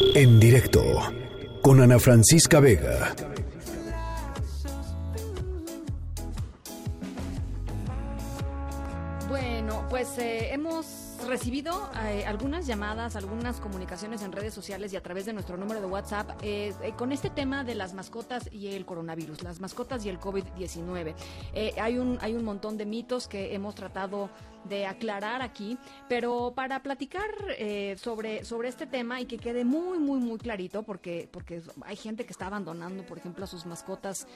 En directo con Ana Francisca Vega. Bueno, pues eh, hemos recibido eh, algunas llamadas, algunas comunicaciones en redes sociales y a través de nuestro número de WhatsApp eh, con este tema de las mascotas y el coronavirus, las mascotas y el COVID-19. hay, un, hay un montón de mitos que hemos tratado de aclarar aquí, pero para platicar sobre, sobre este tema y que quede muy, muy, muy clarito, porque, porque hay gente que está abandonando, por ejemplo, a sus mascotas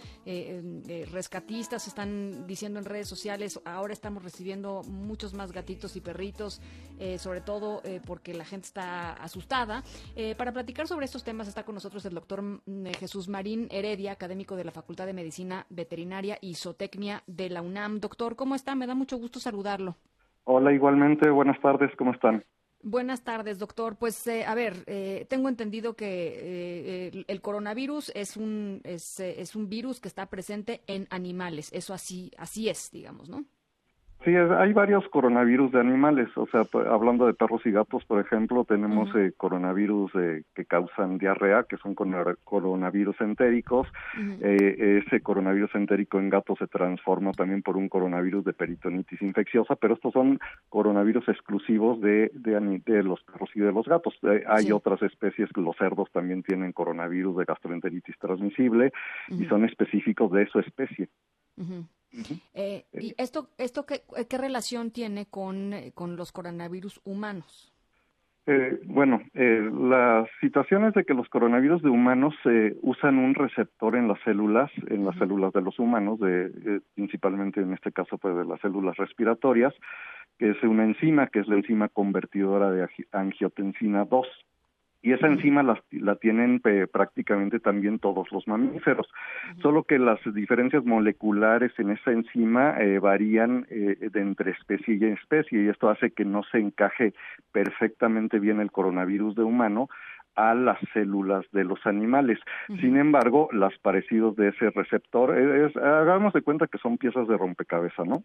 rescatistas, están diciendo en redes sociales, ahora estamos recibiendo muchos más gatitos y perritos eh, sobre todo eh, porque la gente está asustada. Eh, para platicar sobre estos temas está con nosotros el doctor mm, Jesús Marín Heredia, académico de la Facultad de Medicina Veterinaria y Zootecnia de la UNAM. Doctor, ¿cómo está? Me da mucho gusto saludarlo. Hola, igualmente. Buenas tardes. ¿Cómo están? Buenas tardes, doctor. Pues a ver, tengo entendido que el coronavirus es un es, es, un virus que está presente en animales. Eso así así es, digamos, ¿no? Sí, hay varios coronavirus de animales, o sea, hablando de perros y gatos, por ejemplo, tenemos eh, coronavirus eh, que causan diarrea, que son coronavirus entéricos. Eh, ese coronavirus entérico en gatos se transforma también por un coronavirus de peritonitis infecciosa, pero estos son coronavirus exclusivos de, de, los perros y de los gatos. hay otras especies, los cerdos también tienen coronavirus de gastroenteritis transmisible y son específicos de su especie. Eh, ¿Y esto, esto qué, qué relación tiene con, eh, con los coronavirus humanos? Eh, bueno, eh, las situaciones de que los coronavirus de humanos eh, usan un receptor en las células, en las células de los humanos, de, principalmente en este caso pues de las células respiratorias, que es una enzima, que es la enzima convertidora de angiotensina 2 y esa enzima la, la tienen eh, prácticamente también todos los mamíferos, solo que las diferencias moleculares en esa enzima eh, varían eh, de entre especie y especie y esto hace que no se encaje perfectamente bien el coronavirus de humano a las células de los animales. Sin embargo, las parecidos de ese receptor, eh, es, hagamos de cuenta que son piezas de rompecabezas, ¿no?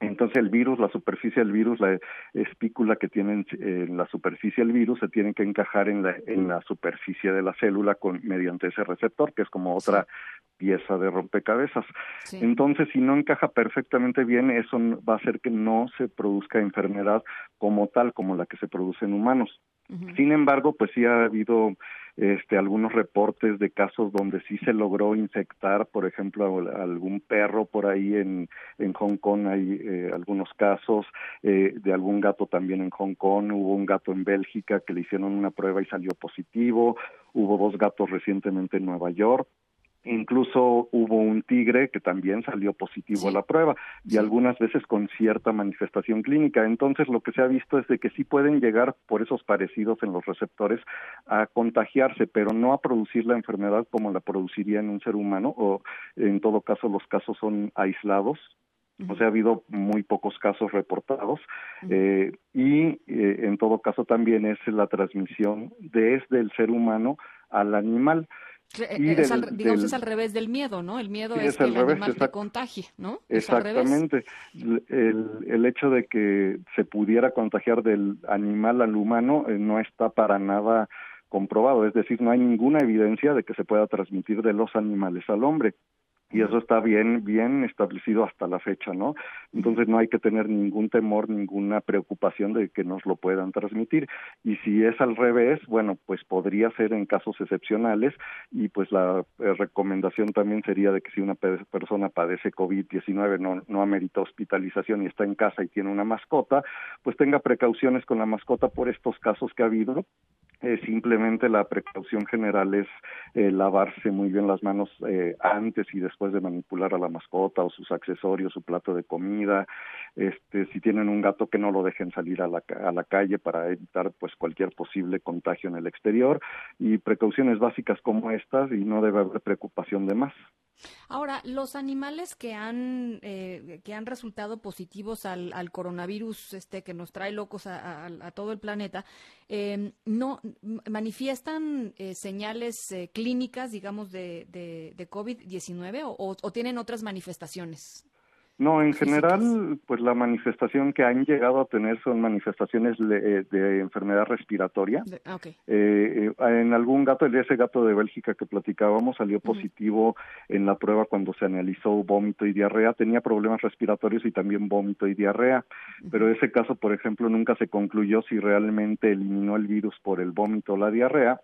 Entonces el virus, la superficie del virus, la espícula que tiene en la superficie del virus se tiene que encajar en la, en la superficie de la célula con, mediante ese receptor, que es como otra pieza de rompecabezas. Entonces, si no encaja perfectamente bien, eso va a hacer que no se produzca enfermedad como tal, como la que se produce en humanos. Sin embargo, pues sí ha habido este, algunos reportes de casos donde sí se logró infectar, por ejemplo, algún perro por ahí en, en Hong Kong, hay eh, algunos casos eh, de algún gato también en Hong Kong, hubo un gato en Bélgica que le hicieron una prueba y salió positivo, hubo dos gatos recientemente en Nueva York, Incluso hubo un tigre que también salió positivo a la prueba y algunas veces con cierta manifestación clínica. Entonces lo que se ha visto es de que sí pueden llegar por esos parecidos en los receptores a contagiarse, pero no a producir la enfermedad como la produciría en un ser humano o en todo caso los casos son aislados. O sea, ha habido muy pocos casos reportados eh, y eh, en todo caso también es la transmisión desde el ser humano al animal. Eh, es digamos, es al revés del miedo, ¿no? El miedo es, que el animal te contagie, ¿no? Exactamente. El, el, hecho de que se pudiera contagiar del animal al humano eh, no está para nada comprobado, es decir, no hay ninguna evidencia de que se pueda transmitir de los animales al hombre y eso está bien bien establecido hasta la fecha, ¿no? Entonces no hay que tener ningún temor, ninguna preocupación de que nos lo puedan transmitir y si es al revés, bueno, pues podría ser en casos excepcionales y pues la eh, recomendación también sería de que si una persona padece COVID-19 no no amerita hospitalización y está en casa y tiene una mascota, pues tenga precauciones con la mascota por estos casos que ha habido eh, simplemente la precaución general es eh, lavarse muy bien las manos eh, antes y después de manipular a la mascota o sus accesorios, su plato de comida. Este, si tienen un gato que no lo dejen salir a la, a la calle para evitar pues cualquier posible contagio en el exterior y precauciones básicas como estas y no debe haber preocupación de más. Ahora, los animales que han eh, que han resultado positivos al, coronavirus, este que nos trae locos a, todo el planeta, eh, no manifiestan eh, señales eh, clínicas, digamos, de, de, de COVID-19 o, o, tienen otras manifestaciones. No, en general, pues la manifestación que han llegado a tener son manifestaciones de, eh, enfermedad respiratoria. Ah, eh, en algún gato, el ese gato de Bélgica que platicábamos, salió positivo en la prueba cuando se analizó vómito y diarrea. Tenía problemas respiratorios y también vómito y diarrea. Pero ese caso, por ejemplo, nunca se concluyó si realmente eliminó el virus por el vómito o la diarrea.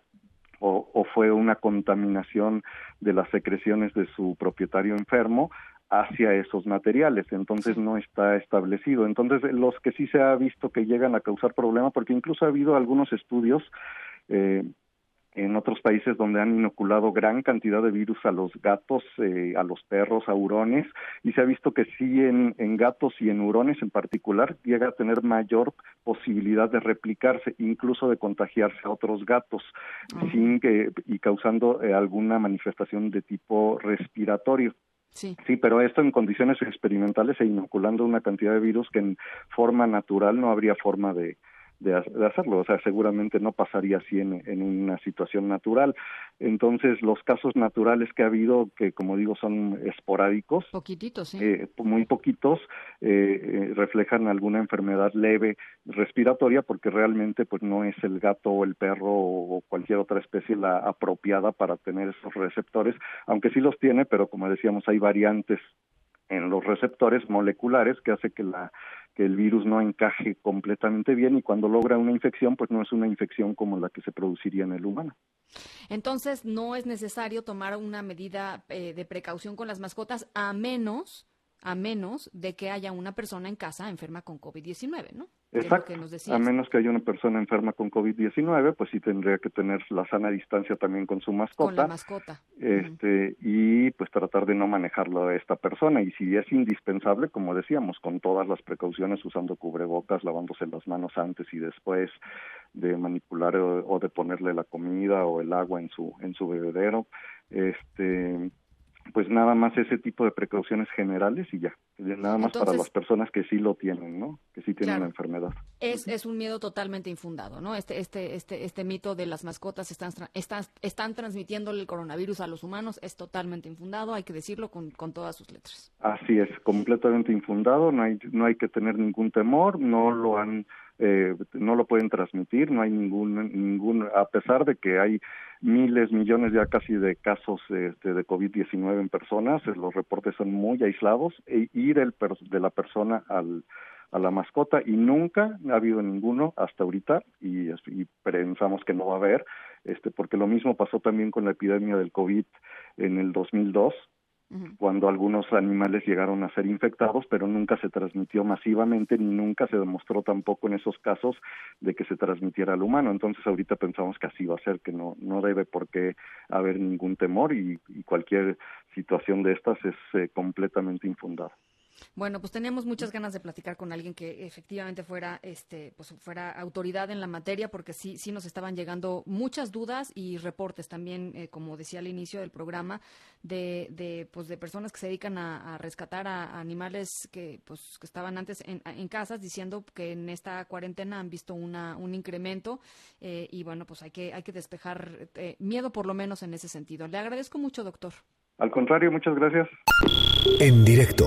O, o, fue una contaminación de las secreciones de su propietario enfermo hacia esos materiales, entonces no está establecido. Entonces, los que sí se ha visto que llegan a causar problemas, porque incluso ha habido algunos estudios eh, en otros países donde han inoculado gran cantidad de virus a los gatos, eh, a los perros, a hurones, y se ha visto que sí en, en, gatos y en hurones en particular llega a tener mayor posibilidad de replicarse, incluso de contagiarse a otros gatos, sin que y causando eh, alguna manifestación de tipo respiratorio. Sí. sí, pero esto en condiciones experimentales e inoculando una cantidad de virus que en forma natural no habría forma de, de, hacerlo. O sea, seguramente no pasaría así en, en, una situación natural. Entonces, los casos naturales que ha habido, que como digo son esporádicos, poquititos, sí. eh, muy poquitos, eh, eh, reflejan alguna enfermedad leve respiratoria, porque realmente pues no es el gato o el perro o cualquier otra especie la apropiada para tener esos receptores, aunque sí los tiene, pero como decíamos hay variantes en los receptores moleculares que hace que la que el virus no encaje completamente bien y cuando logra una infección, pues no es una infección como la que se produciría en el humano. Entonces, no es necesario tomar una medida eh, de precaución con las mascotas a menos a menos de que haya una persona en casa enferma con COVID-19, ¿no? Exacto. a menos que haya una persona enferma con COVID-19, pues sí tendría que tener la sana distancia también con su mascota. Con la mascota. Este, Y pues tratar de no manejarlo a esta persona. Y si es indispensable, como decíamos, con todas las precauciones, usando cubrebocas, lavándose las manos antes y después de manipular o, o de ponerle la comida o el agua en su, en su bebedero. Este, pues nada más ese tipo de precauciones generales y ya, nada más para las personas que sí lo tienen, ¿no? Que sí tienen la enfermedad. Es, es un miedo totalmente infundado, ¿no? Este este este este mito de las mascotas están están están transmitiendo el coronavirus a los humanos es totalmente infundado, hay que decirlo con, con todas sus letras. Así es, completamente infundado, no hay no hay que tener ningún temor, no lo han eh, no lo pueden transmitir, no hay ningún, ningún, a pesar de que hay miles, millones ya casi de casos este, de COVID-19 en personas, los reportes son muy aislados, e ir el de la persona al, a la mascota y nunca ha habido ninguno hasta ahorita y, y, pensamos que no va a haber, este, porque lo mismo pasó también con la epidemia del COVID en el 2002, cuando algunos animales llegaron a ser infectados, pero nunca se transmitió masivamente ni nunca se demostró tampoco en esos casos de que se transmitiera al humano. Entonces ahorita pensamos que así va a ser, que no, no debe por qué haber ningún temor y, cualquier situación de estas es eh, completamente infundada. Bueno, pues teníamos muchas ganas de platicar con alguien que efectivamente fuera, este, pues fuera autoridad en la materia, porque sí, sí nos estaban llegando muchas dudas y reportes también, eh, como decía al inicio del programa, de, de, pues de personas que se dedican a, rescatar a, animales que, pues, que estaban antes en, en, casas, diciendo que en esta cuarentena han visto una, un incremento eh, y bueno, pues hay que, hay que despejar eh, miedo por lo menos en ese sentido. Le agradezco mucho, doctor. Al contrario, muchas gracias. En directo